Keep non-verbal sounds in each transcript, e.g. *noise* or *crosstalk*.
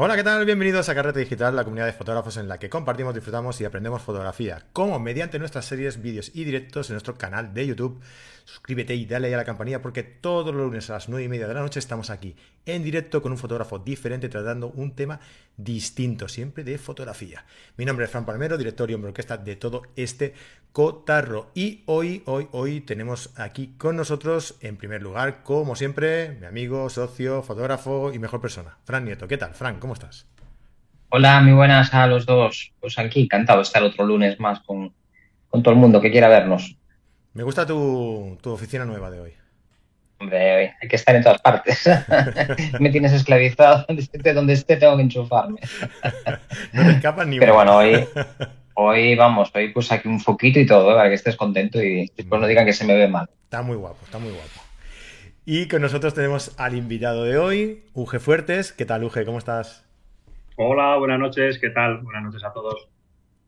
Hola, ¿qué tal? Bienvenidos a Carrete Digital, la comunidad de fotógrafos en la que compartimos, disfrutamos y aprendemos fotografía, como mediante nuestras series, vídeos y directos en nuestro canal de YouTube. Suscríbete y dale a la campanilla porque todos los lunes a las 9 y media de la noche estamos aquí en directo con un fotógrafo diferente tratando un tema distinto, siempre de fotografía. Mi nombre es Fran Palmero, director y hombre orquesta de todo este cotarro. Y hoy, hoy, hoy tenemos aquí con nosotros, en primer lugar, como siempre, mi amigo, socio, fotógrafo y mejor persona, Fran Nieto. ¿Qué tal, Fran? ¿Cómo estás? Hola, muy buenas a los dos. Pues aquí, encantado de estar otro lunes más con, con todo el mundo que quiera vernos. Me gusta tu, oficina nueva de hoy. Hombre, hay que estar en todas partes. *laughs* Me tienes esclavizado. *laughs* De donde esté tengo que enchufarme. *laughs* no te escapas ni Pero bueno, hoy, hoy vamos, hoy pues aquí un foquito y todo, para que estés contento y después no digan que se me ve mal. Está muy guapo, está muy guapo. Y con nosotros tenemos al invitado de hoy, Uge Fuertes. ¿Qué tal, Uge? ¿Cómo estás? Hola, buenas noches. ¿Qué tal? Buenas noches a todos.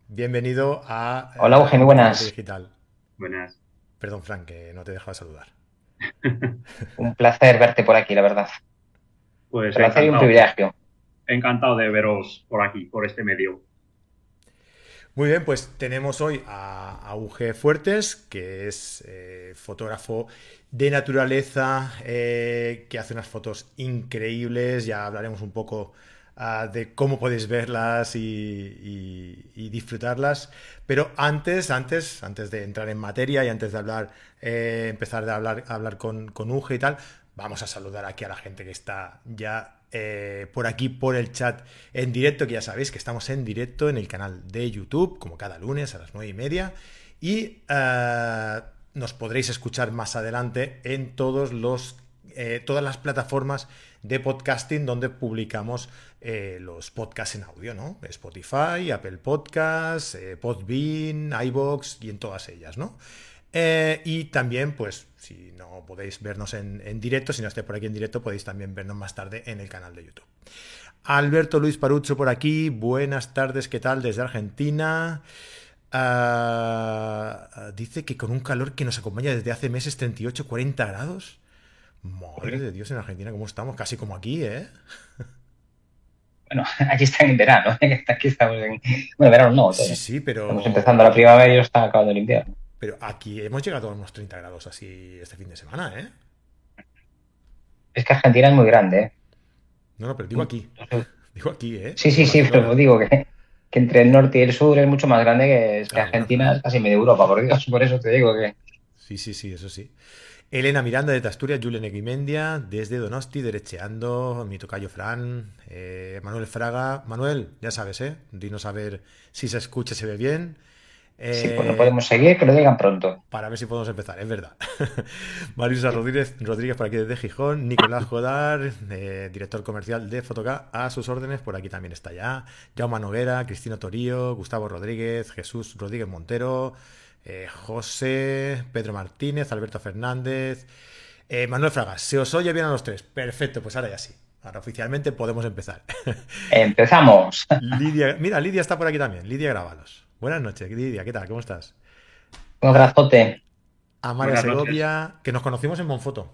Bienvenido a... Hola, Uge, muy buenas. Digital. Buenas. Perdón, Frank, que no te he dejado de saludar. *laughs* un placer verte por aquí, la verdad. Pues un placer y un privilegio. Encantado de veros por aquí, por este medio. Muy bien, pues tenemos hoy a, UG Fuertes, que es eh, fotógrafo de naturaleza, eh, que hace unas fotos increíbles. Ya hablaremos un poco de cómo podéis verlas y, disfrutarlas. Pero antes, antes, antes de entrar en materia y antes de hablar, eh, empezar a hablar, hablar con, con Uge y tal, vamos a saludar aquí a la gente que está ya eh, por aquí, por el chat en directo, que ya sabéis que estamos en directo en el canal de YouTube, como cada lunes a las nueve y media. Y eh, nos podréis escuchar más adelante en todos los, todas las plataformas de podcasting donde publicamos eh, los podcasts en audio, ¿no? Spotify, Apple Podcasts, eh, Podbean, iBox y en todas ellas, ¿no? Eh, y también, pues, si no podéis vernos en, directo, si no esté por aquí en directo, podéis también vernos más tarde en el canal de YouTube. Alberto Luis Parucho por aquí, buenas tardes, ¿qué tal? Desde Argentina. Ah, dice que con un calor que nos acompaña desde hace meses, 38, 40 grados. Madre de Dios, en Argentina, ¿cómo estamos? Casi como aquí, ¿eh? Bueno, *laughs* aquí está en verano, *laughs* aquí estamos en... Bueno, verano no. Sí, sí, pero... Estamos empezando la primavera y ya está acabando el invierno. Pero aquí hemos llegado a unos 30 grados así este fin de semana, ¿eh? Es que Argentina es muy grande, ¿eh? No, no, pero digo aquí. Digo aquí, ¿eh? Sí, sí, sí, pero digo que, que, entre el norte y el sur es mucho más grande que, que Argentina, es casi medio Europa, por Dios, *laughs* por eso te digo que... Sí, sí, sí, eso sí. Elena Miranda de Asturias, Julen Eguimendia, desde Donosti, derecheando, mi tocayo Fran, eh, Manuel Fraga. Manuel, ya sabes, ¿eh? Dinos a ver si se escucha, se ve bien. sí, pues no podemos seguir, que lo digan pronto. Para ver si podemos empezar, es verdad. *laughs* Marisa Rodríguez, Rodríguez por aquí desde Gijón, Nicolás Jodar, eh, director comercial de Fotoca, a sus órdenes, por aquí también está ya. Jaume Noguera, Cristina Torío, Gustavo Rodríguez, Jesús Rodríguez Montero, eh, José, Pedro Martínez, Alberto Fernández, eh, Manuel Fragas. Se os oye bien a los tres. Perfecto, pues ahora ya sí. Ahora oficialmente podemos empezar. *laughs* Empezamos. *laughs* Lidia, mira, Lidia está por aquí también. Lidia Grábalos. Buenas noches, Lidia. ¿Qué tal? ¿Cómo estás? Un abrazote. Amalia Segovia, que nos conocimos en Monfoto.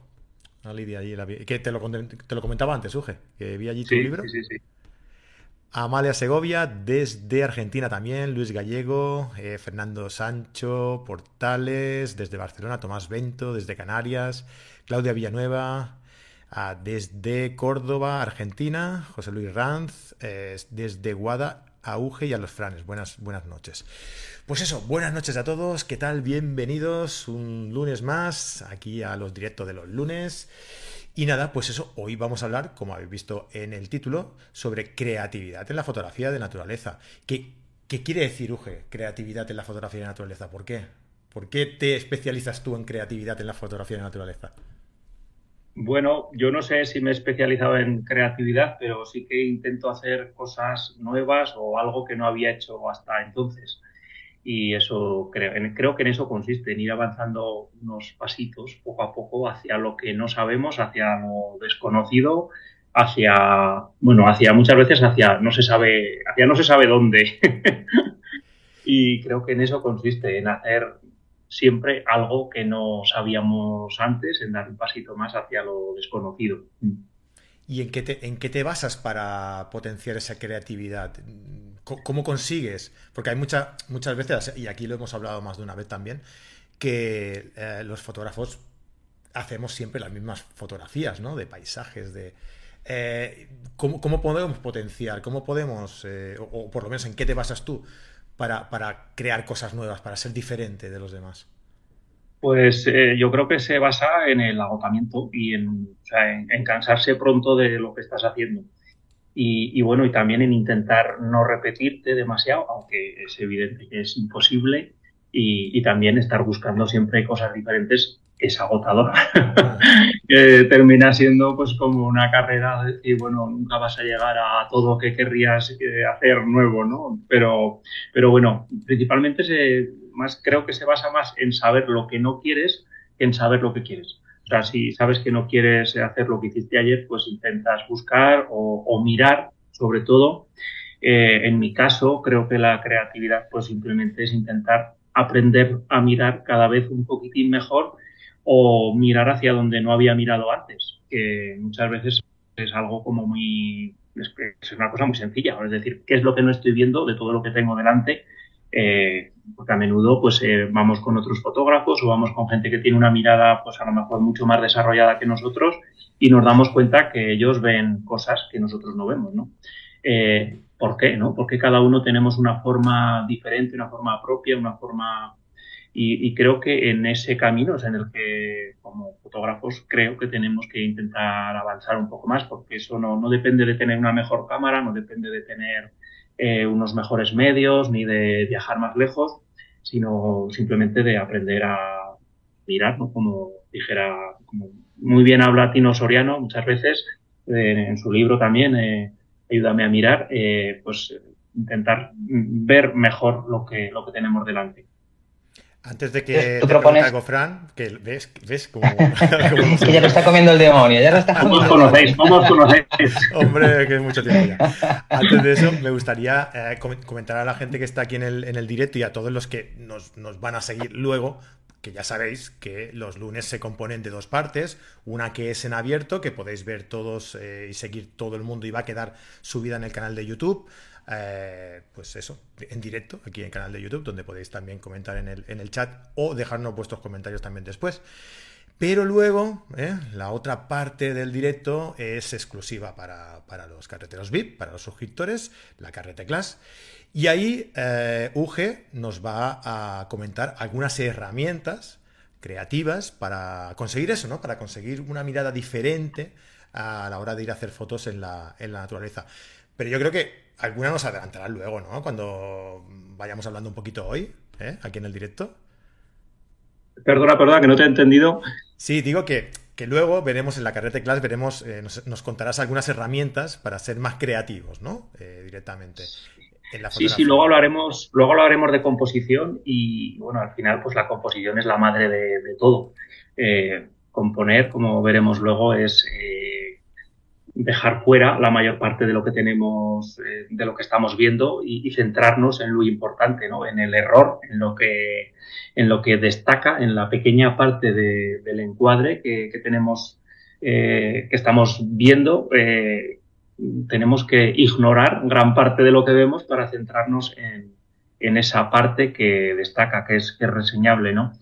Lidia, que te lo, te lo comentaba antes, Uge, que vi allí tu libro. Sí, sí, sí. Amalia Segovia, desde Argentina también, Luis Gallego, eh, Fernando Sancho, Portales, desde Barcelona, Tomás Bento, desde Canarias, Claudia Villanueva, ah, desde Córdoba, Argentina, José Luis Ranz, eh, desde Guada, Auge y a los Franes. Buenas, buenas noches. Pues eso, buenas noches a todos, ¿qué tal? Bienvenidos un lunes más aquí a los directos de los lunes. Y nada, pues eso, hoy vamos a hablar, como habéis visto en el título, sobre creatividad en la fotografía de naturaleza. ¿Qué, qué quiere decir, Uge, creatividad en la fotografía de naturaleza? ¿Por qué? ¿Por qué te especializas tú en creatividad en la fotografía de naturaleza? Bueno, yo no sé si me he especializado en creatividad, pero sí que intento hacer cosas nuevas o algo que no había hecho hasta entonces y eso creo, creo que en eso consiste, en ir avanzando unos pasitos poco a poco hacia lo que no sabemos, hacia lo desconocido, hacia, bueno, hacia muchas veces hacia no se sabe, hacia no se sabe dónde. *laughs* y creo que en eso consiste, en hacer siempre algo que no sabíamos antes, en dar un pasito más hacia lo desconocido. ¿Y en qué, te, en qué te basas para potenciar esa creatividad? ¿Cómo consigues? Porque hay muchas muchas veces, y aquí lo hemos hablado más de una vez también, que eh, los fotógrafos hacemos siempre las mismas fotografías, ¿no? De paisajes, de... Eh, ¿cómo, podemos potenciar? ¿Cómo podemos, eh, o, por lo menos en qué te basas tú para, para, crear cosas nuevas, para ser diferente de los demás? Pues yo creo que se basa en el agotamiento y en, en, cansarse pronto de lo que estás haciendo. Y, bueno, y también en intentar no repetirte demasiado, aunque es evidente que es imposible, y, y también estar buscando siempre cosas diferentes es agotador. *laughs* termina siendo pues como una carrera decir, bueno, nunca vas a llegar a todo lo que querrías eh, hacer nuevo, ¿no? Pero, pero bueno, principalmente se, más, creo que se basa más en saber lo que no quieres que en saber lo que quieres. O sea, si sabes que no quieres hacer lo que hiciste ayer, pues intentas buscar o, mirar, sobre todo. Eh, en mi caso, creo que la creatividad, pues simplemente es intentar aprender a mirar cada vez un poquitín mejor o mirar hacia donde no había mirado antes, que muchas veces es algo como muy, es, una cosa muy sencilla, es decir, qué es lo que no estoy viendo de todo lo que tengo delante, eh, porque a menudo pues eh, vamos con otros fotógrafos o vamos con gente que tiene una mirada pues a lo mejor mucho más desarrollada que nosotros y nos damos cuenta que ellos ven cosas que nosotros no vemos, ¿no? Eh, ¿Por qué? ¿no? Porque cada uno tenemos una forma diferente, una forma propia, una forma y, creo que en ese camino es en el que, como fotógrafos, creo que tenemos que intentar avanzar un poco más, porque eso no, no depende de tener una mejor cámara, no depende de tener eh, unos mejores medios, ni de viajar más lejos, sino simplemente de aprender a mirar, ¿no? Como dijera, como muy bien habla Tino Soriano muchas veces, eh, en su libro también, eh, Ayúdame a mirar, pues intentar ver mejor lo que, lo que tenemos delante. Antes de que te propones... algo, Fran, que ves, ves como, *laughs* *laughs* que ya lo está comiendo el demonio, ya lo está ¿Cómo os conocéis? ¿Cómo os conocéis? *laughs* Hombre, que es mucho tiempo ya. Antes de eso, me gustaría eh, comentar a la gente que está aquí en el, en el directo y a todos los que nos, nos van a seguir luego, que ya sabéis que los lunes se componen de dos partes, una que es en abierto, que podéis ver todos eh, y seguir todo el mundo y va a quedar subida en el canal de YouTube. Eh, pues eso, en directo, aquí en el canal de YouTube, donde podéis también comentar en el, en el chat o dejarnos vuestros comentarios también después. Pero luego, eh, la otra parte del directo es exclusiva para, los carreteros VIP, para los suscriptores, la Carrete Class. Y ahí eh, UG nos va a comentar algunas herramientas creativas para conseguir eso, ¿no? Para conseguir una mirada diferente a la hora de ir a hacer fotos en la, en la naturaleza. Pero yo creo que alguna nos adelantará luego, ¿no? Cuando vayamos hablando un poquito hoy, ¿eh? aquí en el directo. Perdona, perdona, que no te he entendido. Sí, digo que, que luego veremos en la carrera de clase, veremos, eh, nos, contarás algunas herramientas para ser más creativos, ¿no? Eh, directamente. sí, sí, luego hablaremos, luego hablaremos de composición y, bueno, al final, pues la composición es la madre de, todo. componer, como veremos luego, es dejar fuera la mayor parte de lo que tenemos, eh, de lo que estamos viendo y, centrarnos en lo importante, ¿no? En el error, en lo que, en lo que destaca, en la pequeña parte del encuadre que, tenemos, eh, que estamos viendo. Eh, tenemos que ignorar gran parte de lo que vemos para centrarnos en, esa parte que destaca, que es, que es reseñable, ¿no?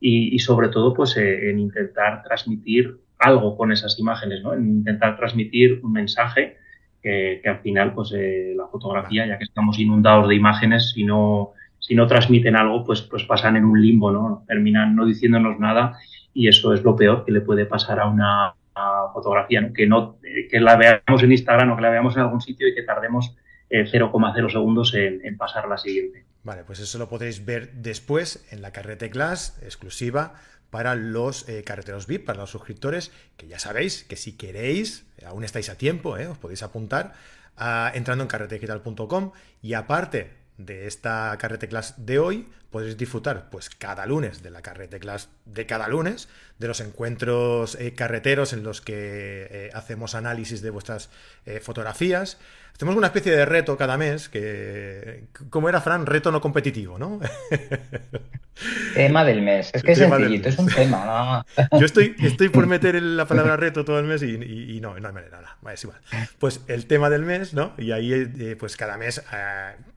Y sobre todo, pues, en intentar transmitir algo con esas imágenes, ¿no? En intentar transmitir un mensaje que, al final, pues eh, la fotografía, ya que estamos inundados de imágenes, si no, si no transmiten algo, pues, pues pasan en un limbo, ¿no? Terminan no diciéndonos nada y eso es lo peor que le puede pasar a una fotografía, que no que la veamos en Instagram o que la veamos en algún sitio y que tardemos 0,0 eh, segundos en, en pasar a la siguiente. Vale, pues eso lo podéis ver después en la carrete class exclusiva para los eh, carreteros VIP, para los suscriptores, que ya sabéis que si queréis, aún estáis a tiempo, eh, os podéis apuntar entrando en carretedigital.com y aparte de esta carrete class de hoy, podréis disfrutar pues cada lunes de la carrete class de cada lunes, de los encuentros eh, carreteros en los que eh, hacemos análisis de vuestras eh, fotografías. Hacemos una especie de reto cada mes, que, como era Fran, reto no competitivo, ¿no? *laughs* Tema del mes, es que es sencillito, es un tema. *laughs* Yo estoy, estoy por *laughs* meter la palabra reto todo el mes y, no, no hay manera, nada, es igual. Pues el tema del mes, ¿no? Y ahí, pues cada mes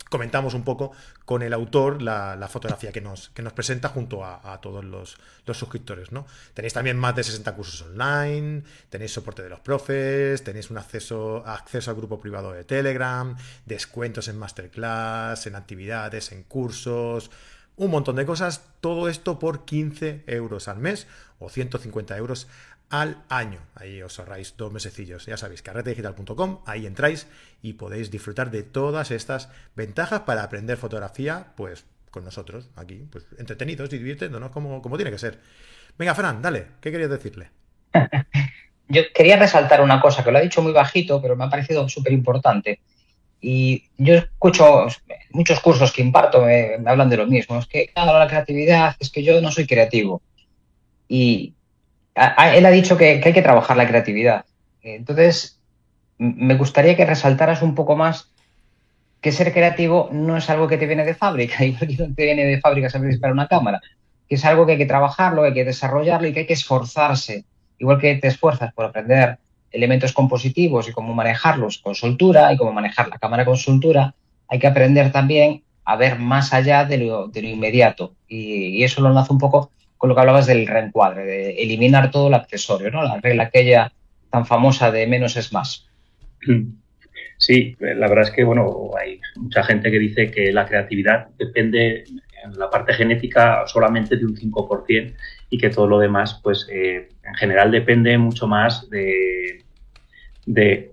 comentamos un poco con el autor la, fotografía que nos, que nos presenta junto a, todos los, suscriptores. ¿no? Tenéis también más de 60 cursos online, tenéis soporte de los profes, tenéis un acceso, acceso al grupo privado de Telegram, descuentos en masterclass, en actividades, en cursos, un montón de cosas. Todo esto por 15 euros al mes o 150 euros al año. Ahí os ahorráis dos mesecillos. Ya sabéis, carretedigital.com, ahí entráis y podéis disfrutar de todas estas ventajas para aprender fotografía, pues con nosotros, aquí, pues entretenidos y divirtiéndonos como, como tiene que ser. Venga, Fran, dale, ¿qué querías decirle? *laughs* Yo quería resaltar una cosa que lo ha dicho muy bajito, pero me ha parecido súper importante. Y yo escucho muchos cursos que imparto, me, hablan de lo mismo. Es que, claro, la creatividad, es que yo no soy creativo. Y él ha dicho que, hay que trabajar la creatividad. Entonces, me gustaría que resaltaras un poco más que ser creativo no es algo que te viene de fábrica, *laughs* igual que no te viene de fábrica saber disparar una cámara, que es algo que hay que trabajarlo, hay que desarrollarlo y que hay que esforzarse. Igual que te esfuerzas por aprender elementos compositivos y cómo manejarlos con soltura y cómo manejar la cámara con soltura, hay que aprender también a ver más allá de lo, inmediato. Y, y, eso lo enlazo un poco con lo que hablabas del reencuadre, de eliminar todo el accesorio, ¿no? La regla aquella tan famosa de menos es más. Sí, la verdad es que, bueno, hay mucha gente que dice que la creatividad depende en la parte genética solamente de un 5% y que todo lo demás, pues, eh, en general depende mucho más de,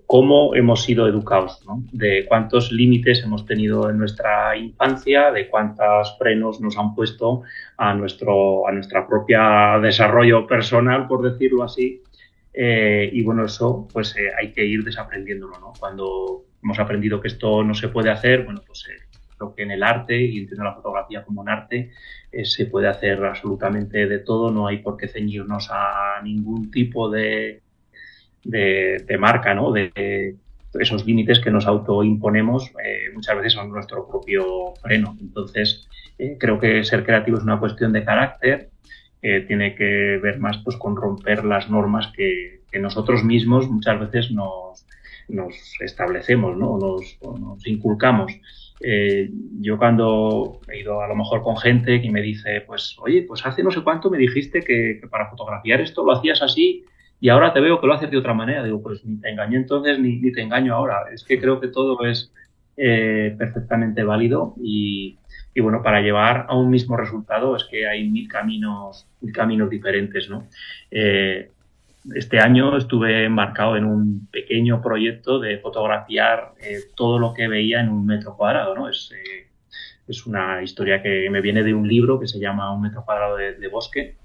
cómo hemos sido educados, ¿no? de cuántos límites hemos tenido en nuestra infancia, de cuántos frenos nos han puesto a nuestro a nuestra propia desarrollo personal, por decirlo así. Eh, y bueno, eso pues eh, hay que ir desaprendiéndolo. ¿no? Cuando hemos aprendido que esto no se puede hacer, bueno, pues creo que en el arte, y entiendo la fotografía como un arte, se puede hacer absolutamente de todo, no hay por qué ceñirnos a ningún tipo de, de, marca, ¿no? De, esos límites que nos autoimponemos eh, muchas veces son nuestro propio freno. Entonces, eh, creo que ser creativo es una cuestión de carácter, tiene que ver más pues, con romper las normas que, nosotros mismos muchas veces nos, establecemos, ¿no? nos, nos inculcamos. Eh, yo cuando he ido a lo mejor con gente que me dice, pues, oye, pues hace no sé cuánto me dijiste que, para fotografiar esto lo hacías así y ahora te veo que lo haces de otra manera. Digo, pues ni te engañé entonces ni, te engaño ahora. Es que creo que todo es eh, perfectamente válido y, bueno, para llevar a un mismo resultado es que hay mil caminos, mil caminos diferentes, ¿no? Eh, este año estuve embarcado en un pequeño proyecto de fotografiar eh, todo lo que veía en un metro cuadrado, ¿no? Es, es una historia que me viene de un libro que se llama Un metro cuadrado de bosque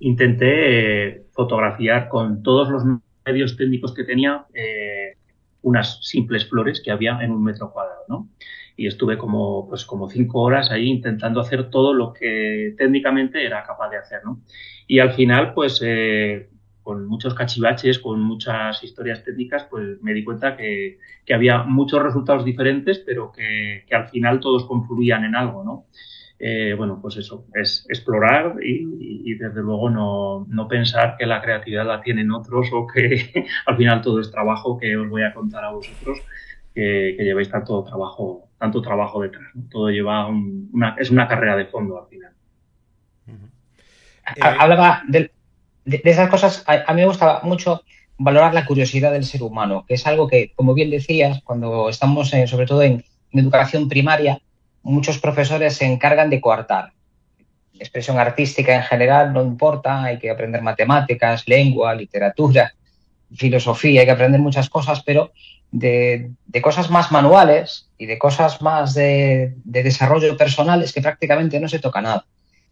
intenté eh, fotografiar con todos los medios técnicos que tenía eh, unas simples flores que había en un metro cuadrado, ¿no? Y estuve como, pues como cinco horas ahí intentando hacer todo lo que técnicamente era capaz de hacer, ¿no? Y al final, pues, eh, con muchos cachivaches, con muchas historias técnicas, pues me di cuenta que, que había muchos resultados diferentes, pero que, que, al final todos confluían en algo, ¿no? Eh, bueno, pues eso, es explorar y, desde luego no, pensar que la creatividad la tienen otros o que *laughs* al final todo es trabajo que os voy a contar a vosotros, que, lleváis tanto trabajo, tanto trabajo detrás. Todo lleva una, es una carrera de fondo al final. Hablaba de, esas cosas, a, mí me gusta mucho valorar la curiosidad del ser humano, que es algo que, como bien decías, cuando estamos sobre todo en educación primaria, muchos profesores se encargan de coartar. Expresión artística en general no importa, hay que aprender matemáticas, lengua, literatura, filosofía, hay que aprender muchas cosas, pero de, cosas más manuales y de cosas más de, desarrollo personal es que prácticamente no se toca nada.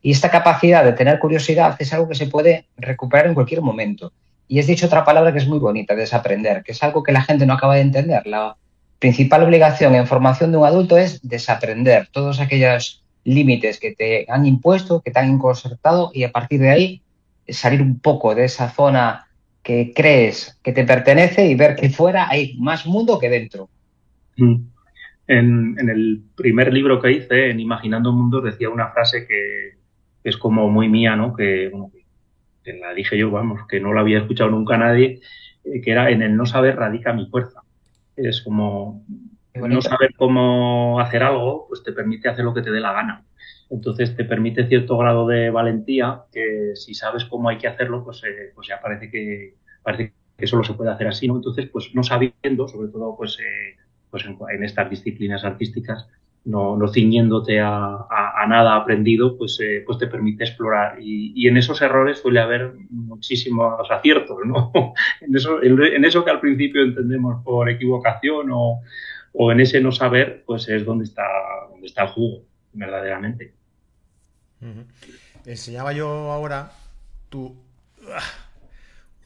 Y esta capacidad de tener curiosidad es algo que se puede recuperar en cualquier momento. Y es dicho otra palabra que es muy bonita, desaprender, que es algo que la gente no acaba de entender. La, principal obligación en formación de un adulto es desaprender todos aquellos límites que te han impuesto, que te han concertado y a partir de ahí salir un poco de esa zona que crees que te pertenece y ver que fuera hay más mundo que dentro. Mm. En, el primer libro que hice, en Imaginando Mundos, decía una frase que es como muy mía, ¿no? Que, que la dije yo, vamos, que no la había escuchado nunca nadie, eh, que era en el no saber radica mi fuerza. Es como no saber cómo hacer algo, pues te permite hacer lo que te dé la gana. Entonces te permite cierto grado de valentía que si sabes cómo hay que hacerlo, pues, eh, pues ya parece que, parece que solo se puede hacer así, ¿no? Entonces, pues no sabiendo, sobre todo pues, eh, pues en, estas disciplinas artísticas, no, no ciñéndote a, nada aprendido, pues, eh, pues te permite explorar. Y, en esos errores suele haber muchísimos aciertos, ¿no? *laughs* en, eso, en, eso que al principio entendemos por equivocación o, o en ese no saber, pues es donde está, donde está el jugo, verdaderamente. Enseñaba yo ahora tu ah,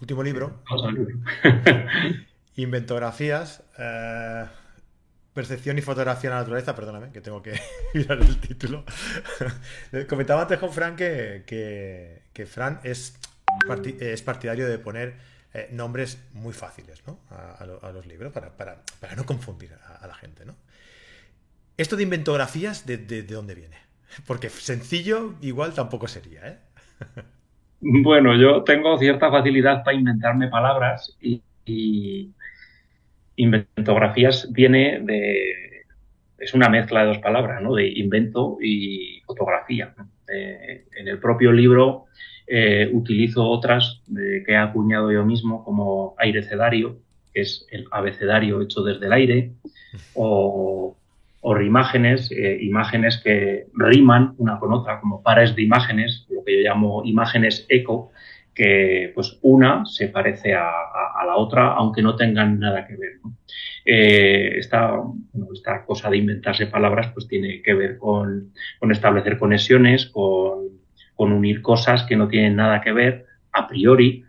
último libro. *laughs* Inventografías. Eh, percepción y fotografía de la naturaleza, perdóname, que tengo que *laughs* mirar el título. *laughs* Comentaba antes con Fran que, que, Fran es, es partidario de poner eh, nombres muy fáciles ¿no? a, los libros para, para, para no confundir a, la gente. ¿no? Esto de inventografías, ¿de, de, dónde viene? Porque sencillo igual tampoco sería. ¿eh? *laughs* Bueno, yo tengo cierta facilidad para inventarme palabras y, inventografías viene de... Es una mezcla de dos palabras, ¿no? De invento y fotografía. En el propio libro eh, utilizo otras que he acuñado yo mismo, como airecedario, que es el abecedario hecho desde el aire, o, o eh, imágenes que riman una con otra, como pares de imágenes, lo que yo llamo imágenes eco, que pues una se parece a, la otra, aunque no tengan nada que ver. Eh, esta, esta, cosa de inventarse palabras pues tiene que ver con, con establecer conexiones, con con unir cosas que no tienen nada que ver a priori,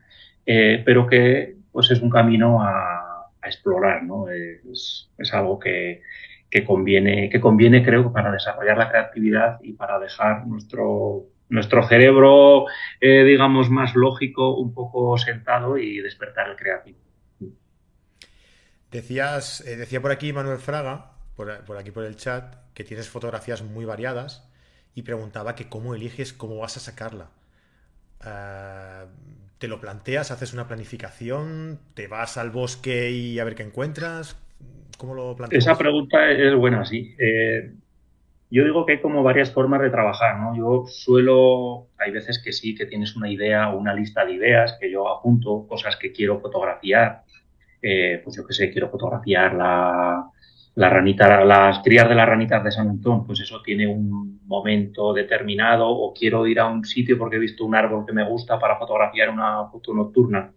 eh, pero que pues es un camino a, explorar, ¿no? Es, algo que, conviene, que conviene, creo, para desarrollar la creatividad y para dejar nuestro, nuestro cerebro, eh, digamos, más lógico, un poco sentado y despertar el creativo. Decías, eh, decía por aquí Manuel Fraga, por, por, aquí por el chat, que tienes fotografías muy variadas y preguntaba que cómo eliges, cómo vas a sacarla. Ah, ¿Te lo planteas? ¿Haces una planificación? ¿Te vas al bosque y a ver qué encuentras? ¿Cómo lo planteas? Esa pregunta es buena, sí. Eh, yo digo que hay como varias formas de trabajar, ¿no? Yo suelo, hay veces que sí, que tienes una idea o una lista de ideas, que yo apunto cosas que quiero fotografiar. Eh, pues yo qué sé, quiero fotografiar la, la ranita, las crías de las ranitas de San Antón, pues eso tiene un momento determinado o quiero ir a un sitio porque he visto un árbol que me gusta para fotografiar una foto nocturna.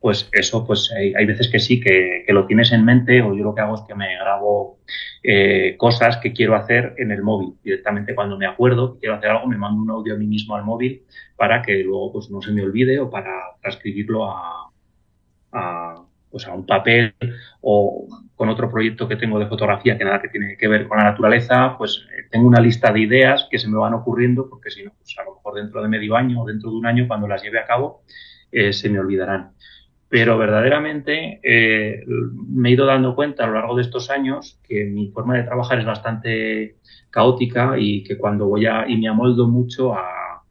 Pues eso, pues hay, veces que sí, que, lo tienes en mente o yo lo que hago es que me grabo eh, cosas que quiero hacer en el móvil. Directamente cuando me acuerdo que quiero hacer algo, me mando un audio a mí mismo al móvil para que luego pues no se me olvide o para transcribirlo a, a pues a un papel o con otro proyecto que tengo de fotografía que nada que tiene que ver con la naturaleza, pues eh, tengo una lista de ideas que se me van ocurriendo porque si no, pues a lo mejor dentro de medio año o dentro de un año cuando las lleve a cabo eh, se me olvidarán. Pero verdaderamente eh, me he ido dando cuenta a lo largo de estos años que mi forma de trabajar es bastante caótica y que cuando voy a y me amoldo mucho a,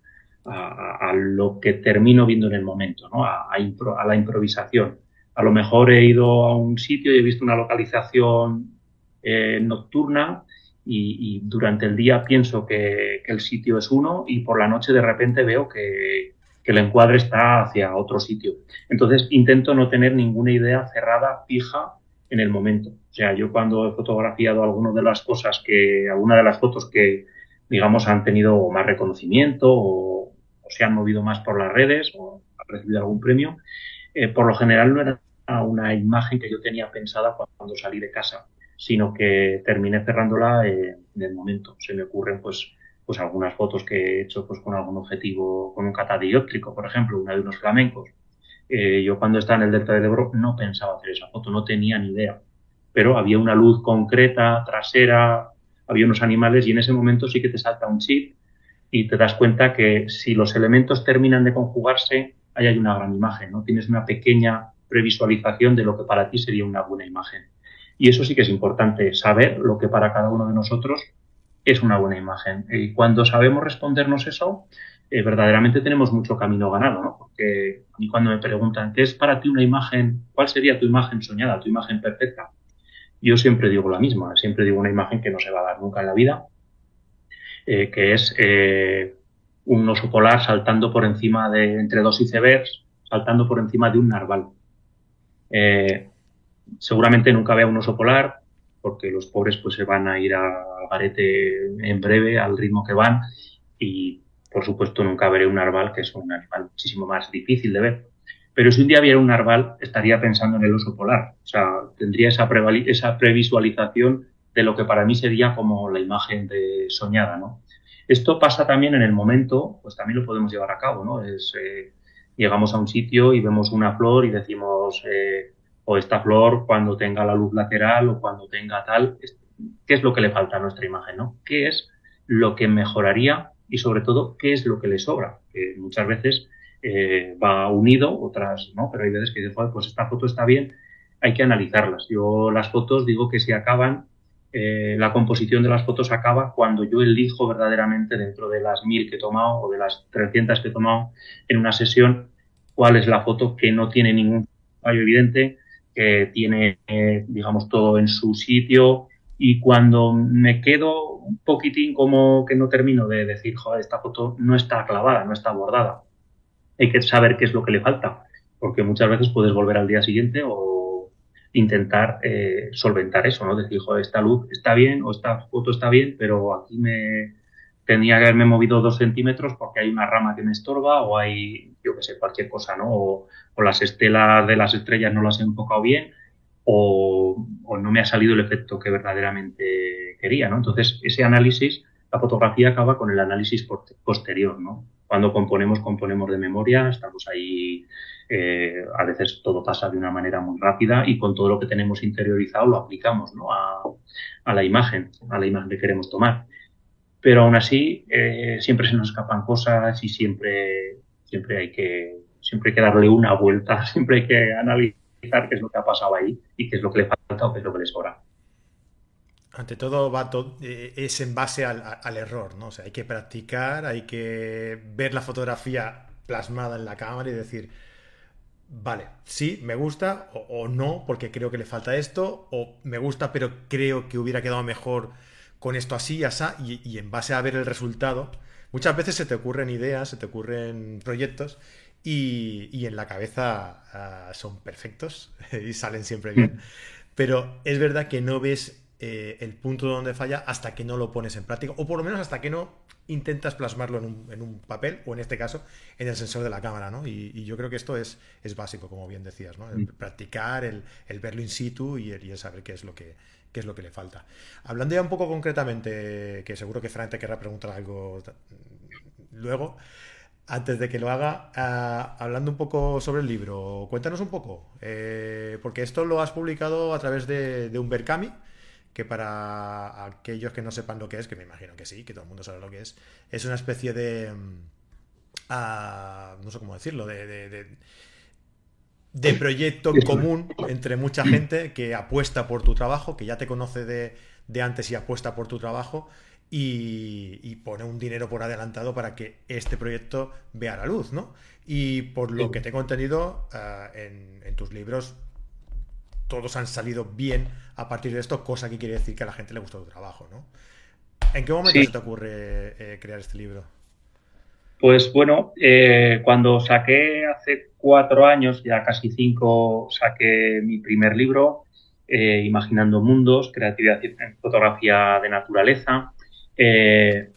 a, a lo que termino viendo en el momento, ¿no? a, a la improvisación a lo mejor he ido a un sitio y he visto una localización eh, nocturna y, durante el día pienso que, el sitio es uno y por la noche de repente veo que, el encuadre está hacia otro sitio. Entonces intento no tener ninguna idea cerrada, fija en el momento. O sea, yo cuando he fotografiado alguna de las cosas que, alguna de las fotos que, digamos, han tenido más reconocimiento o, o se han movido más por las redes o han recibido algún premio, eh, por lo general no era una imagen que yo tenía pensada cuando salí de casa, sino que terminé cerrándola en el momento. Se me ocurren pues, pues algunas fotos que he hecho pues, con algún objetivo, con un catadióptrico, por ejemplo, una de unos flamencos. Eh, yo cuando estaba en el Delta del Ebro no pensaba hacer esa foto, no tenía ni idea, pero había una luz concreta trasera había unos animales y en ese momento sí que te salta un chip y te das cuenta que si los elementos terminan de conjugarse, ahí hay una gran imagen, ¿no? Tienes una pequeña previsualización de lo que para ti sería una buena imagen. Y eso sí que es importante, saber lo que para cada uno de nosotros es una buena imagen. Y cuando sabemos respondernos eso, eh, verdaderamente tenemos mucho camino ganado, ¿no? Porque a mí cuando me preguntan, ¿qué es para ti una imagen? ¿Cuál sería tu imagen soñada, tu imagen perfecta? Yo siempre digo la misma, siempre digo una imagen que no se va a dar nunca en la vida, eh, que es eh, un oso polar saltando por encima de, entre dos icebergs, saltando por encima de un narval. seguramente nunca vea un oso polar, porque los pobres pues se van a ir a garete en breve al ritmo que van y por supuesto, nunca veré un narval, que es un animal muchísimo más difícil de ver. Pero si un día viera un narval, estaría pensando en el oso polar. O sea, tendría esa, esa previsualización de lo que para mí sería como la imagen de soñada, ¿no? Esto pasa también en el momento, pues también lo podemos llevar a cabo, ¿no? Es, eh, llegamos a un sitio y vemos una flor y decimos, eh, o esta flor cuando tenga la luz lateral o cuando tenga tal, ¿qué es lo que le falta a nuestra imagen, ¿no? ¿Qué es lo que mejoraría y sobre todo qué es lo que le sobra, que muchas veces eh, va unido, otras no, pero hay veces que dices, pues esta foto está bien, hay que analizarlas. Yo las fotos digo que se acaban, eh, la composición de las fotos acaba cuando yo elijo verdaderamente dentro de las mil que he tomado o de las 300 que he tomado en una sesión, cuál es la foto que no tiene ningún fallo evidente, que tiene, eh, digamos, todo en su sitio, y cuando me quedo un poquitín como que no termino de decir, joder, esta foto no está clavada, no está bordada, hay que saber qué es lo que le falta, porque muchas veces puedes volver al día siguiente o intentar eh, solventar eso, ¿no? Decir, joder, esta luz está bien o esta foto está bien, pero aquí me tendría que haberme movido dos centímetros porque hay una rama que me estorba o hay, yo qué sé, cualquier cosa, ¿no? O, o las estelas de las estrellas no las he enfocado bien o, no me ha salido el efecto que verdaderamente quería, ¿no? Entonces, ese análisis, la fotografía acaba con el análisis posterior, ¿no? Cuando componemos, componemos de memoria, estamos ahí, eh, a veces todo pasa de una manera muy rápida y con todo lo que tenemos interiorizado lo aplicamos, ¿no? A, la imagen, a la imagen que queremos tomar. Pero aún así, eh, siempre se nos escapan cosas y siempre, siempre hay que, siempre hay que darle una vuelta, *laughs* siempre hay que analizar qué es lo que ha pasado ahí y qué es lo que le falta o qué es lo que le sobra. Ante todo, va eh, es en base al, error, ¿no? O sea, hay que practicar, hay que ver la fotografía plasmada en la cámara y decir, vale, sí, me gusta o, no, porque creo que le falta esto, o me gusta, pero creo que hubiera quedado mejor con esto así y así, y en base a ver el resultado, muchas veces se te ocurren ideas, se te ocurren proyectos y, en la cabeza ah, son perfectos *laughs* y salen siempre bien. Mm. Pero es verdad que no ves eh, el punto donde falla hasta que no lo pones en práctica, o por lo menos hasta que no intentas plasmarlo en un, papel, o en este caso, en el sensor de la cámara, ¿no? Y, yo creo que esto es, es básico, como bien decías, ¿no? El mm. practicar, el, verlo in situ y el, saber qué es lo que es lo que le falta. Hablando ya un poco concretamente, que seguro que Fran te querrá preguntar algo luego, antes de que lo haga, ah, hablando un poco sobre el libro, cuéntanos un poco, eh, porque esto lo has publicado a través de, un Berkami, que para aquellos que no sepan lo que es, que me imagino que sí, que todo el mundo sabe lo que es, es una especie de... Ah, no sé cómo decirlo, de, de, proyecto común entre mucha gente que apuesta por tu trabajo, que ya te conoce de, de antes y apuesta por tu trabajo y, pone un dinero por adelantado para que este proyecto vea la luz, ¿no? Y por lo que tengo entendido, eh, en, tus libros todos han salido bien a partir de esto, cosa que quiere decir que a la gente le gusta tu trabajo, ¿no? ¿En qué momento se te ocurre eh, crear este libro? Pues bueno, eh, cuando saqué hace cuatro años, ya casi cinco, saqué mi primer libro, Imaginando Mundos, Creatividad en Fotografía de Naturaleza. Eh,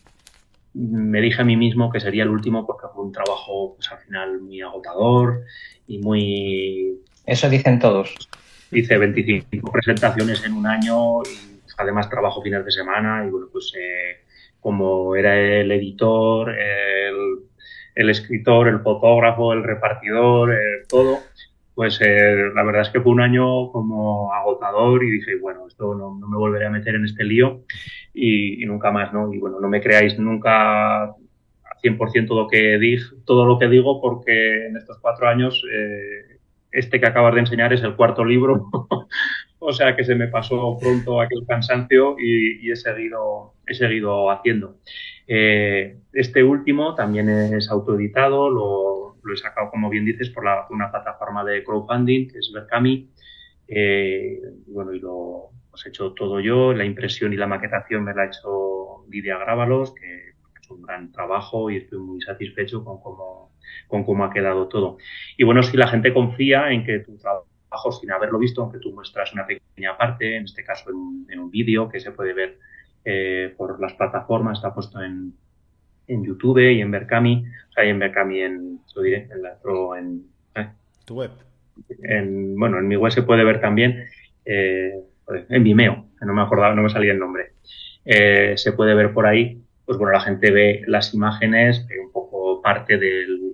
me dije a mí mismo que sería el último porque fue un trabajo pues, al final muy agotador y muy... Eso dicen todos. Hice 25 presentaciones en un año y además trabajo fines de semana y bueno, pues eh, como era el editor, el, el, escritor, el fotógrafo, el repartidor, todo, pues eh, la verdad es que fue un año como agotador y dije, bueno, esto no, me volveré a meter en este lío y, nunca más, ¿no? Y bueno, no me creáis nunca a 100% todo lo que todo lo que digo porque en estos cuatro años eh, este que acabas de enseñar es el cuarto libro, *laughs* o sea que se me pasó pronto aquel cansancio y, he, seguido, he seguido haciendo. Eh, este último también es autoeditado, lo lo he sacado, como bien dices, por una plataforma de crowdfunding, que es Berkami. Eh, bueno, y lo pues, he hecho todo yo. La impresión y la maquetación me la ha hecho Lidia Grábalos, que hecho un gran trabajo y estoy muy satisfecho con cómo, con cómo ha quedado todo. Y bueno, si la gente confía en que tu trabajo, sin haberlo visto, aunque tú muestras una pequeña parte, en este caso en, un vídeo que se puede ver eh, por las plataformas, está puesto en, en YouTube y en Berkami, o sea, y en Berkami en, lo diré, en la, en, eh, tu web. En, bueno, en mi web se puede ver también, eh, en Vimeo, no me acordaba, no me salía el nombre. Eh, se puede ver por ahí, pues bueno, la gente ve las imágenes, ve un poco parte del,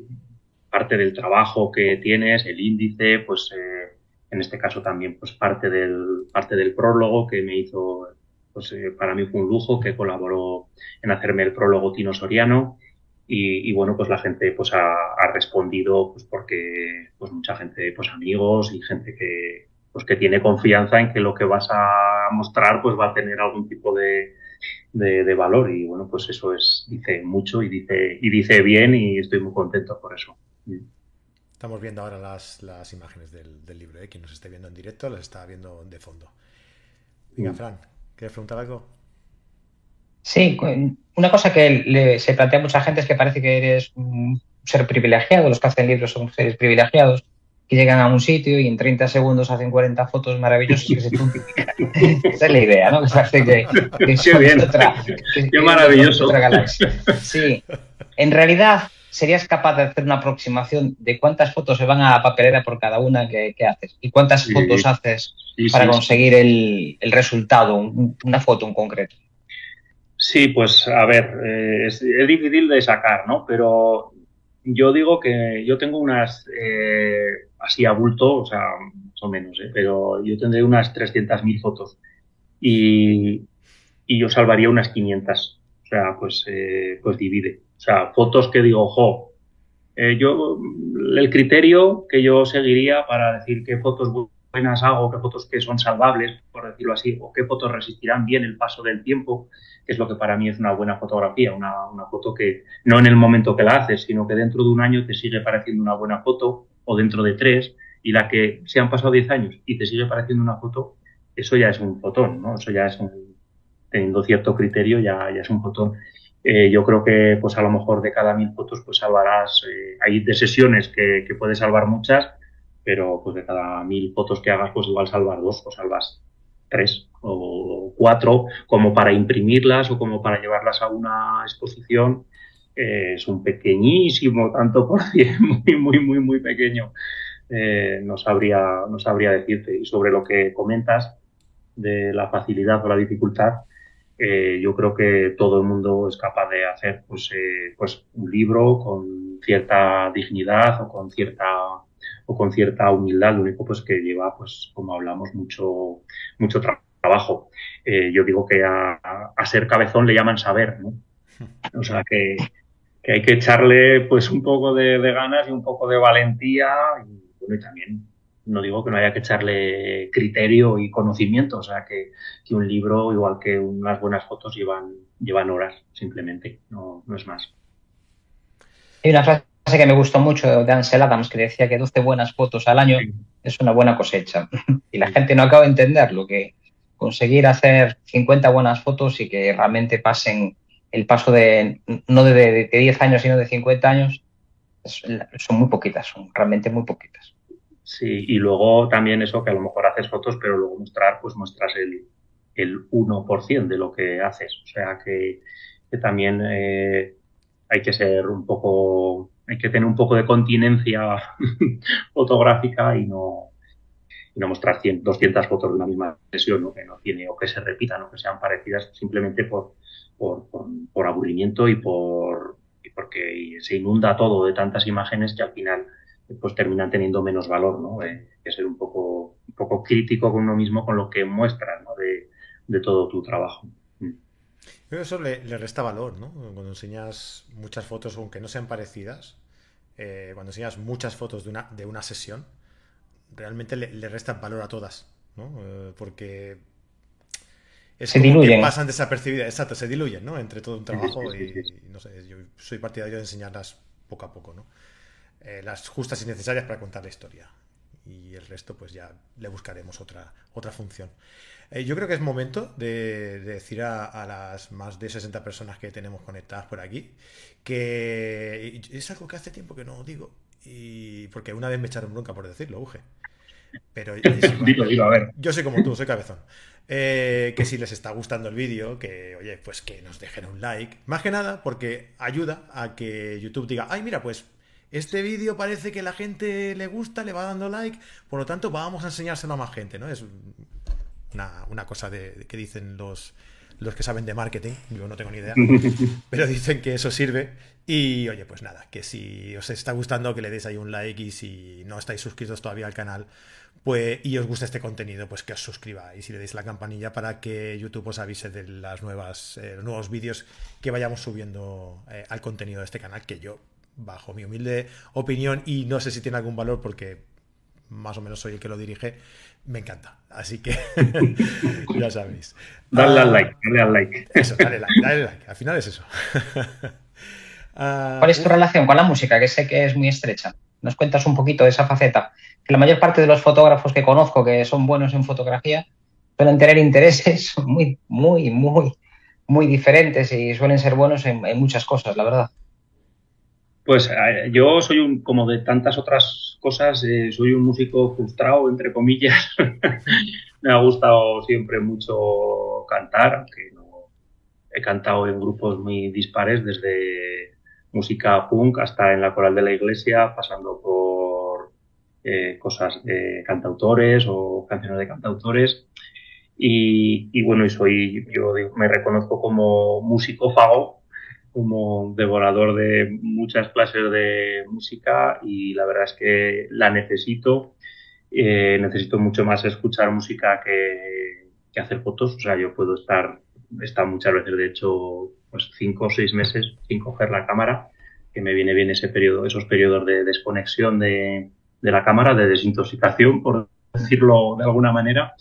parte del trabajo que tienes, el índice, pues eh, en este caso también pues parte del, parte del prólogo que me hizo pues eh, para mí fue un lujo que colaboró en hacerme el prólogo Tino Soriano y, bueno, pues la gente pues ha, respondido pues porque pues mucha gente, pues amigos y gente que pues que tiene confianza en que lo que vas a mostrar pues va a tener algún tipo de, de, valor y bueno, pues eso es, dice mucho y dice, y dice bien y estoy muy contento por eso. Estamos viendo ahora las, las imágenes del, del libro, ¿eh? quien nos esté viendo en directo las está viendo de fondo. Venga. Fran, ¿Quieres preguntar algo? Sí, una cosa que se plantea a mucha gente es que parece que eres un ser privilegiado, los que hacen libros son seres privilegiados, que llegan a un sitio y en 30 segundos hacen 40 fotos maravillosas que se *laughs* Esa es la idea, ¿no? Que parece que, Qué bien. Qué maravilloso. Sí. En realidad, ¿serías capaz de hacer una aproximación de cuántas fotos se van a la papelera por cada una que, haces? ¿Y cuántas fotos haces para conseguir el, resultado, una foto en concreto? Sí, pues a ver, eh, es, difícil de sacar, ¿no? Pero yo digo que yo tengo unas, eh, así a bulto, o sea, más o menos, ¿eh? pero yo tendré unas 300.000 fotos y, y yo salvaría unas 500. O sea, pues, pues divide. O sea, fotos que digo, jo, eh, yo, el criterio que yo seguiría para decir qué fotos buenas hago, qué fotos que son salvables, por decirlo así, o qué fotos resistirán bien el paso del tiempo, que es lo que para mí es una buena fotografía, una, una foto que no en el momento que la haces, sino que dentro de un año te sigue pareciendo una buena foto, o dentro de tres, y la que se han pasado diez años y te sigue pareciendo una foto, eso ya es un fotón, ¿no? Eso ya es un, teniendo cierto criterio, ya, ya es un fotón. Eh, yo creo que pues a lo mejor de cada mil fotos pues salvarás, eh, hay de sesiones que, que, puedes salvar muchas, pero pues de cada mil fotos que hagas pues igual salvar dos o salvas tres o cuatro como para imprimirlas o como para llevarlas a una exposición. Eh, es un pequeñísimo tanto por cien, *laughs* muy, muy, muy, muy pequeño. no, sabría, no sabría decirte. Y sobre lo que comentas de la facilidad o la dificultad, eh, yo creo que todo el mundo es capaz de hacer pues, eh, pues un libro con cierta dignidad o con cierta o con cierta humildad, lo único pues que lleva, pues como hablamos, mucho, mucho trabajo. Eh, yo digo que a, a, ser cabezón le llaman saber, ¿no? *laughs* O sea que, que hay que echarle pues un poco de, de, ganas y un poco de valentía y, bueno, y también no digo que no haya que echarle criterio y conocimiento, o sea, que, un libro, igual que unas buenas fotos, llevan, llevan horas, simplemente, no, no es más. Hay una frase que me gustó mucho de Ansel Adams que decía que 12 buenas fotos al año es una buena cosecha. *laughs* Y la gente no acaba de entender lo que conseguir hacer 50 buenas fotos y que realmente pasen el paso de no de, de 10 años, sino de 50 años, son muy poquitas, son realmente muy poquitas. Sí, y luego también eso que a lo mejor haces fotos, pero luego mostrar, pues muestras el, el 1% de lo que haces. O sea que, también eh, hay que ser un poco, hay que tener un poco de continencia *laughs* fotográfica y no, y no mostrar 100, 200 fotos de una misma sesión, que no tiene o que se repitan o que sean parecidas simplemente por, por, por, aburrimiento y por y porque se inunda todo de tantas imágenes que al final pues terminan teniendo menos valor, ¿no? que ser un poco, un poco crítico con uno mismo con lo que muestras, ¿no? De, de todo tu trabajo. Mm. Pero eso le, resta valor, ¿no? Cuando enseñas muchas fotos, aunque no sean parecidas, eh, cuando enseñas muchas fotos de una, de una sesión, realmente le, le resta valor a todas, ¿no? Eh, porque es se como diluyen. que pasan desapercibidas, exacto, se diluyen, ¿no? Entre todo un trabajo y, no sé, yo soy partidario de enseñarlas poco a poco, ¿no? Eh, las justas y necesarias para contar la historia. Y el resto, pues ya le buscaremos otra, otra función. Eh, yo creo que es momento de, decir a, las más de 60 personas que tenemos conectadas por aquí que es algo que hace tiempo que no digo. Y porque una vez me echaron bronca por decirlo, Uge. Pero *laughs* a ver. yo soy como tú, soy cabezón. Eh, que si les está gustando el vídeo, que oye, pues que nos dejen un like. Más que nada porque ayuda a que YouTube diga, ay, mira, pues este vídeo parece que la gente le gusta, le va dando like, por lo tanto vamos a enseñárselo a más gente, ¿no? Es una, cosa de, que dicen los, los que saben de marketing, yo no tengo ni idea, *laughs* pero dicen que eso sirve. Y oye, pues nada, que si os está gustando, que le deis ahí un like y si no estáis suscritos todavía al canal, pues, y os gusta este contenido, pues que os suscribáis y le deis la campanilla para que YouTube os avise de las nuevas, eh, los nuevos vídeos que vayamos subiendo eh, al contenido de este canal, que yo, bajo mi humilde opinión, y no sé si tiene algún valor porque más o menos soy el que lo dirige, me encanta. Así que *laughs* ya sabéis. Dale al ah, like, dale al like. Eso, dale like, dale like. Al final es eso. *laughs* ¿Cuál es tu relación con la música? Que sé que es muy estrecha. Nos cuentas un poquito de esa faceta que la mayor parte de los fotógrafos que conozco que son buenos en fotografía suelen tener intereses *laughs* muy, muy, muy, muy diferentes y suelen ser buenos en, muchas cosas, la verdad. Pues yo soy un, como de tantas otras cosas, eh, soy un músico frustrado, entre comillas. *laughs* Me ha gustado siempre mucho cantar, aunque no he cantado en grupos muy dispares, desde música punk hasta en la coral de la iglesia, pasando por eh, cosas de cantautores o canciones de cantautores. Y, bueno, y soy, yo me reconozco como musicófago, como devorador de muchas clases de música y la verdad es que la necesito. Eh, necesito mucho más escuchar música que, que, hacer fotos. O sea, yo puedo estar, estar muchas veces, de hecho, pues cinco o seis meses sin coger la cámara, que me viene bien ese periodo, esos periodos de desconexión de, de la cámara, de desintoxicación, por decirlo de alguna manera,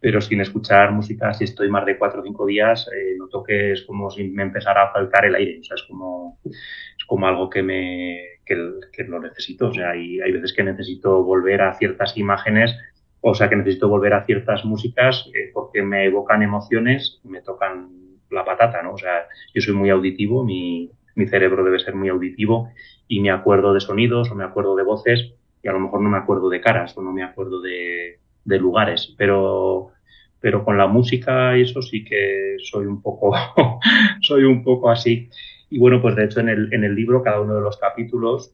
pero sin escuchar música, si estoy más de cuatro o cinco días, eh, noto que es como si me empezara a faltar el aire, o sea, es como, es como algo que me, que, lo necesito, o sea, hay, hay veces que necesito volver a ciertas imágenes, o sea, que necesito volver a ciertas músicas eh, porque me evocan emociones, me tocan la patata, ¿no? O sea, yo soy muy auditivo, mi, mi cerebro debe ser muy auditivo y me acuerdo de sonidos o me acuerdo de voces y a lo mejor no me acuerdo de caras o no me acuerdo de, lugares, pero, pero con la música y eso sí que soy un poco, *laughs* soy un poco así. Y bueno, pues de hecho en el, en el libro, cada uno de los capítulos,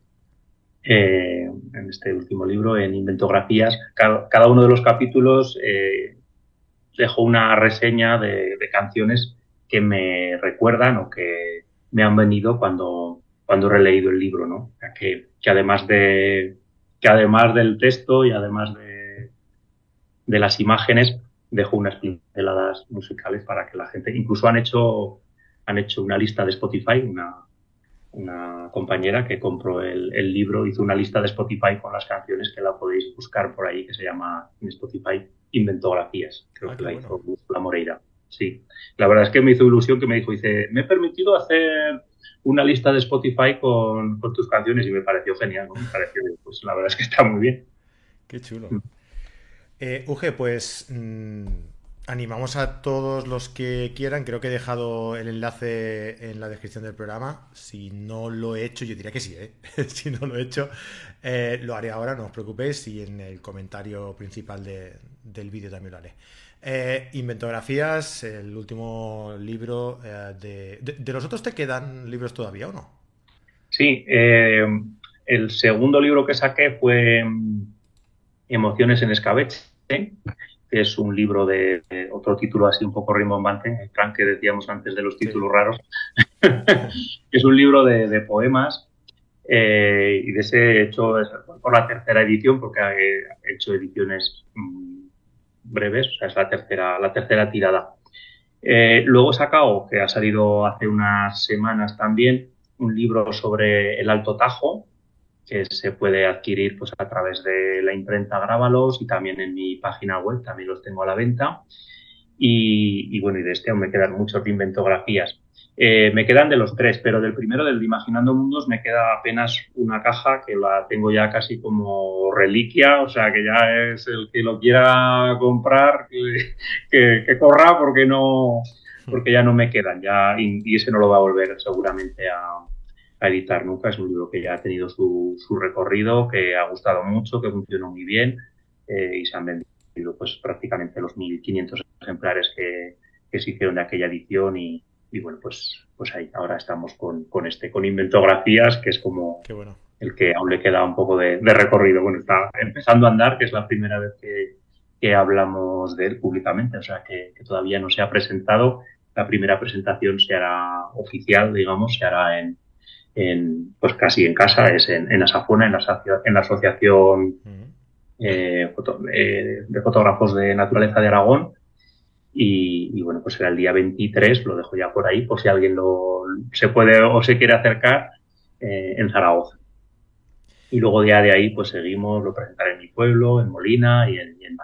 eh, en este último libro, en Inventografías, cada, uno de los capítulos eh, dejo una reseña de, canciones que me recuerdan o que me han venido cuando, cuando he releído el libro, ¿no? Que, que además de, que además del texto y además de, de las imágenes, dejo unas pinceladas musicales para que la gente, incluso han hecho, han hecho una lista de Spotify, una, una compañera que compró el, el, libro, hizo una lista de Spotify con las canciones que la podéis buscar por ahí, que se llama en Spotify Inventografías, creo ah, que la hizo la Moreira. Sí, la verdad es que me hizo ilusión que me dijo, dice, me he permitido hacer una lista de Spotify con, tus canciones y me pareció genial, ¿no? Me pareció, pues la verdad es que está muy bien. Qué chulo. Eh, Uge, pues mm, animamos a todos los que quieran. Creo que he dejado el enlace en la descripción del programa. Si no lo he hecho, yo diría que sí, ¿eh? *laughs* si no lo he hecho, eh, lo haré ahora, no os preocupéis. Y en el comentario principal del vídeo también lo haré. Eh, Inventografías, el último libro eh, de, los otros te quedan libros todavía o no? Sí, el segundo libro que saqué fue mm, Emociones en escabeche, que es un libro de, otro título así un poco rimbombante, Frank, que decíamos antes de los títulos raros. *laughs* es un libro de, poemas Eh, y de ese he hecho por la tercera edición, porque he hecho ediciones mm, breves, o sea, es la tercera, la tercera tirada. Eh, luego he sacado, que ha salido hace unas semanas también, un libro sobre el Alto Tajo, que se puede adquirir pues, a través de la imprenta Grábalos y también en mi página web, también los tengo a la venta. Y, bueno, y de este aún me quedan muchos de inventografías. Eh, me quedan de los tres, pero del primero, del de Imaginando Mundos, me queda apenas una caja que la tengo ya casi como reliquia, o sea que ya es el que lo quiera comprar, que, que, corra porque no porque ya no me quedan, ya y, ese no lo va a volver seguramente a, a, editar nunca. Es un libro que ya ha tenido su, su recorrido, que ha gustado mucho, que funcionó muy bien eh, y se han vendido pues prácticamente los 1.500 ejemplares que, que se hicieron de aquella edición y, y bueno, pues, pues ahí ahora estamos con, con este, con inventografías, que es como el que aún le queda un poco de, recorrido. Bueno, está empezando a andar, que es la primera vez que, que hablamos de él públicamente, o sea que, todavía no se ha presentado. La primera presentación se hará oficial, digamos, se hará en, en pues casi en casa, es en, en Asafona, en la, en la Asociación eh, eh, de Fotógrafos de Naturaleza de Aragón y, bueno, pues será el día 23, lo dejo ya por ahí, por si alguien lo, se puede o se quiere acercar eh, en Zaragoza. Y luego ya de ahí, pues seguimos, lo presentaré en mi pueblo, en Molina y en, en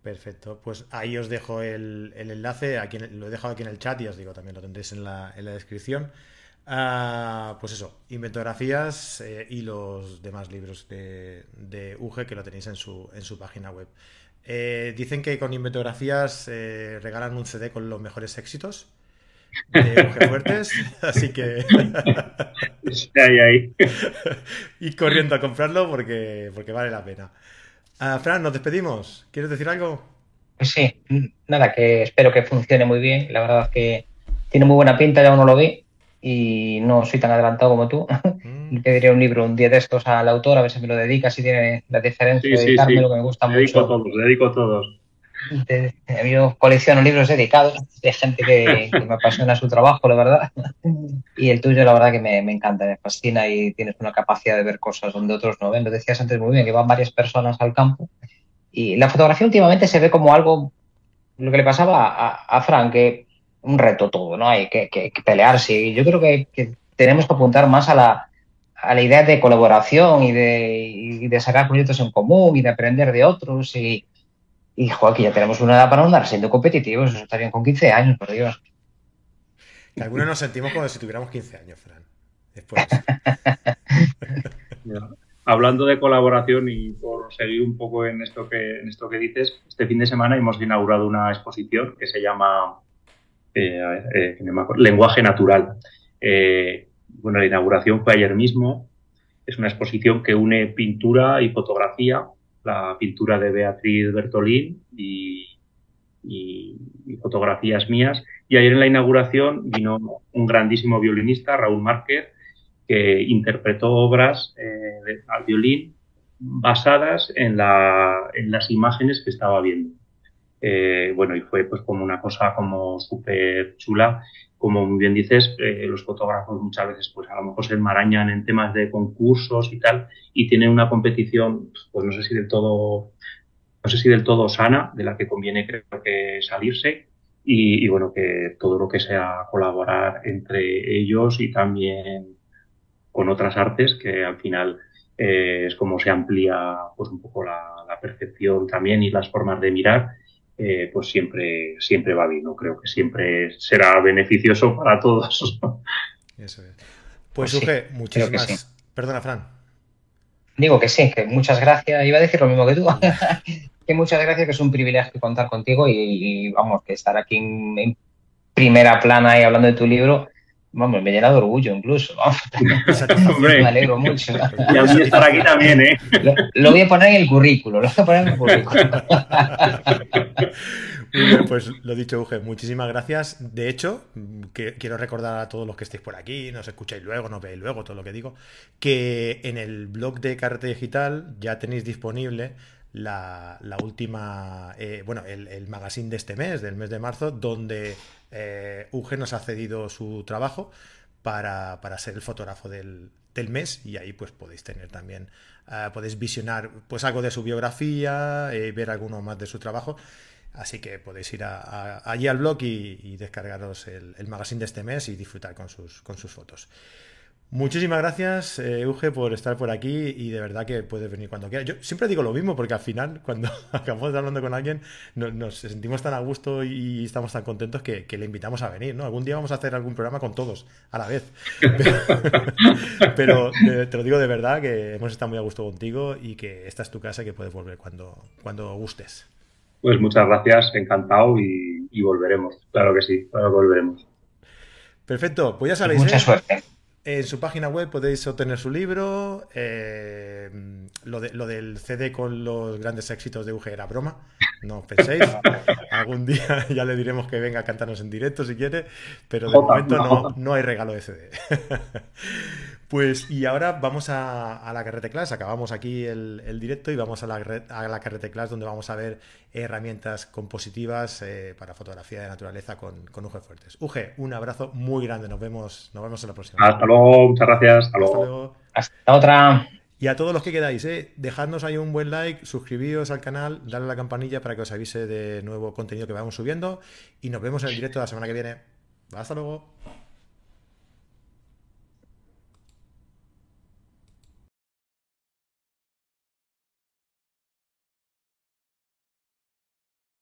Perfecto, pues ahí os dejo el, enlace, aquí lo he dejado aquí en el chat y os digo, también lo tendréis en la, en la descripción. Ah, pues eso, inventografías eh, y los demás libros de, de UGE que lo tenéis en su, en su página web. Eh, dicen que con inventografías eh, regalan un CD con los mejores éxitos de Fuertes, *laughs* así que. y *laughs* corriendo a comprarlo porque, porque vale la pena. Ah, Fran, nos despedimos. ¿Quieres decir algo? Pues sí, nada, que espero que funcione muy bien. La verdad es que tiene muy buena pinta, ya uno lo ve y no soy tan adelantado como tú. Mm. *laughs* Le pediría un libro un día de estos al autor, a ver si me lo dedica, si tiene la diferencia de dedicarme, lo que me gusta dedico mucho. Todos, dedico todos. Yo colecciono libros dedicados de gente que, me apasiona su trabajo, la verdad. Y el tuyo, la verdad, que me, me, encanta, me fascina y tienes una capacidad de ver cosas donde otros no ven. Lo decías antes muy bien, que van varias personas al campo. Y la fotografía últimamente se ve como algo, lo que le pasaba a, a Frank, que un reto todo, ¿no? Hay que, que, pelearse. Y yo creo que, tenemos que apuntar más a la, a la idea de colaboración y de, de, sacar proyectos en común y de aprender de otros. Y, y aquí ya tenemos una edad para andar siendo competitivos. Eso está bien con 15 años, por Dios. algunos nos sentimos como si tuviéramos 15 años, Fran. Después. *laughs* Hablando de colaboración y por seguir un poco en esto que en esto que dices, este fin de semana hemos inaugurado una exposición que se llama eh, eh, lenguaje natural. Eh, bueno, la inauguración fue ayer mismo. Es una exposición que une pintura y fotografía, la pintura de Beatriz Bertolín y, fotografías mías. Y ayer en la inauguración vino un grandísimo violinista, Raúl Márquez, que interpretó obras al violín basadas en, en las imágenes que estaba viendo. Eh, bueno, y fue pues como una cosa como súper chula. Como muy bien dices, eh, los fotógrafos muchas veces pues a lo mejor se enmarañan en temas de concursos y tal, y tienen una competición, pues no sé si del todo, no sé si del todo sana, de la que conviene creo que salirse, y, bueno, que todo lo que sea colaborar entre ellos y también con otras artes, que al final eh, es como se amplía pues un poco la, la percepción también y las formas de mirar eh, pues siempre, siempre va bien. ¿no? Creo que siempre será beneficioso para todos. Eso es. Pues, pues muchísimas. Perdona, Fran. Digo que sí, que muchas gracias. Iba a decir lo mismo que tú. *laughs* que muchas gracias, que es un privilegio contar contigo y, vamos, que estar aquí en, primera plana y hablando de tu libro Vamos, me llena de orgullo incluso. *laughs* me alegro mucho. Y a mí estar aquí también, ¿eh? Lo, voy a poner en el currículo, lo voy a poner en el currículo. Muy bien, pues lo dicho, Uge, muchísimas gracias. De hecho, que, quiero recordar a todos los que estéis por aquí, nos escucháis luego, nos veis luego, todo lo que digo, que en el blog de Carrete Digital ya tenéis disponible la, última, eh, bueno, el, el, magazine de este mes, del mes de marzo, donde eh, nos ha cedido su trabajo para, ser el fotógrafo del, mes y ahí pues podéis tener también, eh, podéis visionar pues algo de su biografía, eh, ver alguno más de su trabajo. Así que podéis ir allí al blog y, descargaros el, el, magazine de este mes y disfrutar con sus, con sus fotos. Muchísimas gracias, eh, Uge, por estar por aquí y de verdad que puedes venir cuando quieras. Yo siempre digo lo mismo porque al final, cuando *laughs* acabamos hablando con alguien, nos, sentimos tan a gusto y estamos tan contentos que, le invitamos a venir, ¿no? Algún día vamos a hacer algún programa con todos a la vez. *laughs* Pero, eh, te lo digo de verdad que hemos estado muy a gusto contigo y que esta es tu casa y que puedes volver cuando, cuando gustes. Pues muchas gracias, encantado y, volveremos. Claro que sí, claro que volveremos. Perfecto, pues ya sabéis. Mucha ¿eh? suerte. En su página web podéis obtener su libro. Eh, lo, del CD con los grandes éxitos de UG era broma. No os penséis. *laughs* Algún día *laughs* ya le diremos que venga a cantarnos en directo si quiere. Pero de momento no, no hay regalo de CD. *laughs* Pues y ahora vamos a, la Carrete Class, acabamos aquí el, directo y vamos a la, a la Carrete Class donde vamos a ver herramientas compositivas eh, para fotografía de naturaleza con, con UG Fuertes. UG, un abrazo muy grande, nos vemos, nos vemos en la próxima. Hasta luego, muchas gracias, hasta luego. Hasta, otra. Y a todos los que quedáis, eh, dejadnos ahí un buen like, suscribíos al canal, darle a la campanilla para que os avise de nuevo contenido que vamos subiendo y nos vemos en el directo la semana que viene. Hasta luego.